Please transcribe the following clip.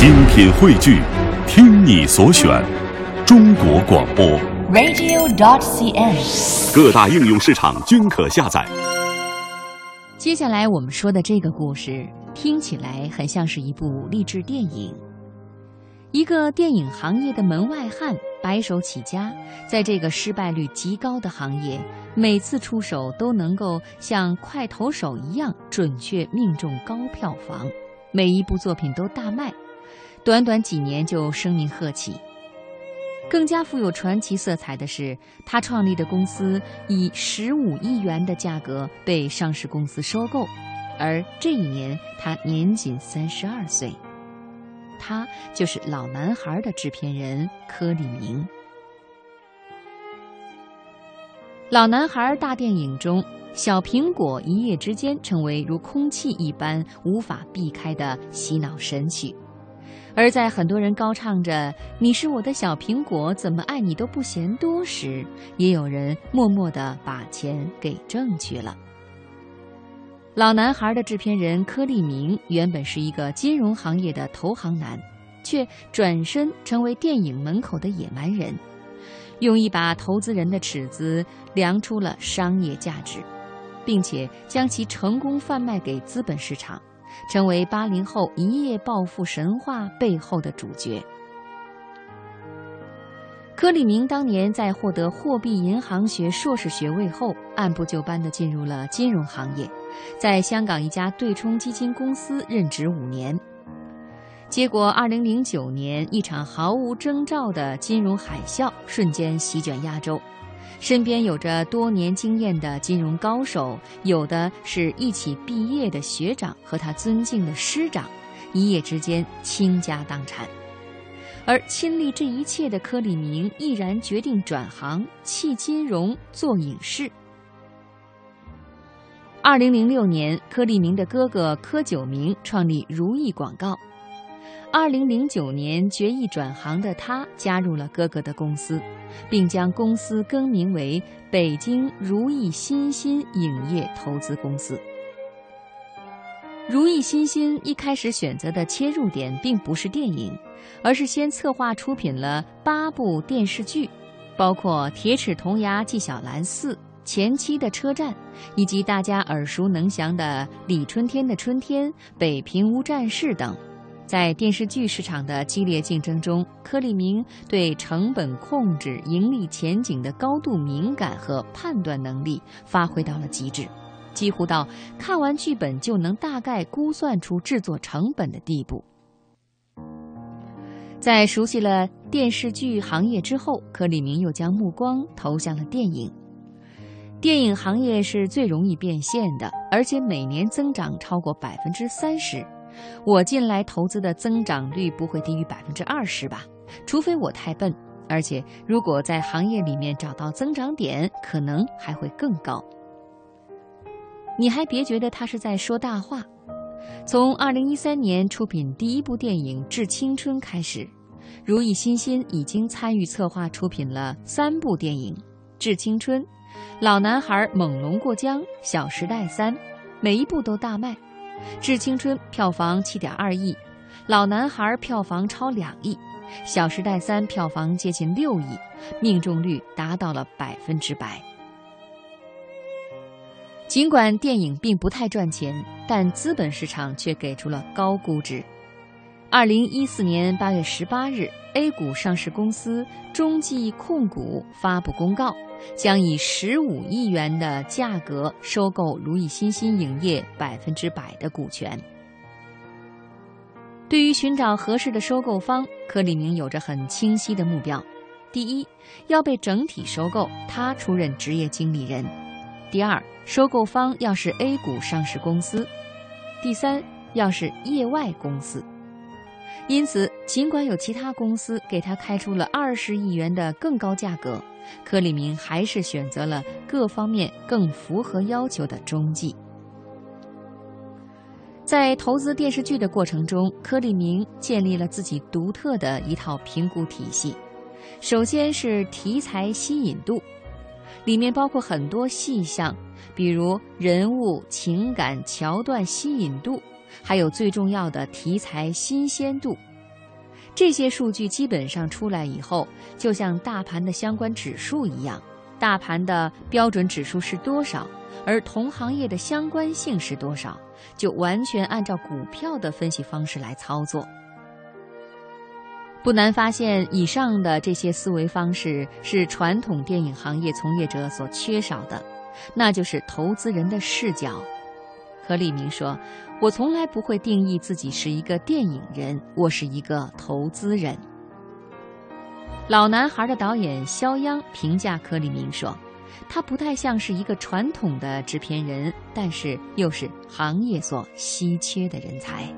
精品汇聚，听你所选，中国广播。radio.dot.cn，。各大应用市场均可下载。接下来我们说的这个故事，听起来很像是一部励志电影。一个电影行业的门外汉，白手起家，在这个失败率极高的行业，每次出手都能够像快投手一样准确命中高票房，每一部作品都大卖，短短几年就声名鹤起。更加富有传奇色彩的是，他创立的公司以十五亿元的价格被上市公司收购，而这一年他年仅三十二岁。他就是《老男孩》的制片人柯立明。《老男孩》大电影中，小苹果一夜之间成为如空气一般无法避开的洗脑神曲。而在很多人高唱着“你是我的小苹果，怎么爱你都不嫌多”时，也有人默默地把钱给挣去了。老男孩的制片人柯立明原本是一个金融行业的投行男，却转身成为电影门口的野蛮人，用一把投资人的尺子量出了商业价值，并且将其成功贩卖给资本市场。成为八零后一夜暴富神话背后的主角。柯立明当年在获得货币银行学硕士学位后，按部就班地进入了金融行业，在香港一家对冲基金公司任职五年。结果，二零零九年一场毫无征兆的金融海啸瞬间席卷亚洲。身边有着多年经验的金融高手，有的是一起毕业的学长和他尊敬的师长，一夜之间倾家荡产。而亲历这一切的柯立明毅然决定转行，弃金融做影视。二零零六年，柯立明的哥哥柯九明创立如意广告。二零零九年决意转行的他加入了哥哥的公司，并将公司更名为北京如意新兴影业投资公司。如意新兴一开始选择的切入点并不是电影，而是先策划出品了八部电视剧，包括《铁齿铜牙纪晓岚四》、前期的车站，以及大家耳熟能详的《李春天的春天》、《北平无战事》等。在电视剧市场的激烈竞争中，柯立明对成本控制、盈利前景的高度敏感和判断能力发挥到了极致，几乎到看完剧本就能大概估算出制作成本的地步。在熟悉了电视剧行业之后，柯立明又将目光投向了电影。电影行业是最容易变现的，而且每年增长超过百分之三十。我进来投资的增长率不会低于百分之二十吧？除非我太笨，而且如果在行业里面找到增长点，可能还会更高。你还别觉得他是在说大话。从二零一三年出品第一部电影《致青春》开始，如意欣欣已经参与策划出品了三部电影：《致青春》、《老男孩猛龙过江》、《小时代三》，每一部都大卖。《致青春》票房七点二亿，《老男孩》票房超两亿，《小时代三》票房接近六亿，命中率达到了百分之百。尽管电影并不太赚钱，但资本市场却给出了高估值。二零一四年八月十八日，A 股上市公司中际控股发布公告。将以十五亿元的价格收购如意新兴影业百分之百的股权。对于寻找合适的收购方，柯立明有着很清晰的目标：第一，要被整体收购，他出任职业经理人；第二，收购方要是 A 股上市公司；第三，要是业外公司。因此，尽管有其他公司给他开出了二十亿元的更高价格。柯立明还是选择了各方面更符合要求的中继。在投资电视剧的过程中，柯立明建立了自己独特的一套评估体系。首先是题材吸引度，里面包括很多细项，比如人物、情感、桥段吸引度，还有最重要的题材新鲜度。这些数据基本上出来以后，就像大盘的相关指数一样，大盘的标准指数是多少，而同行业的相关性是多少，就完全按照股票的分析方式来操作。不难发现，以上的这些思维方式是传统电影行业从业者所缺少的，那就是投资人的视角。柯立明说：“我从来不会定义自己是一个电影人，我是一个投资人。”老男孩的导演肖央评价柯立明说：“他不太像是一个传统的制片人，但是又是行业所稀缺的人才。”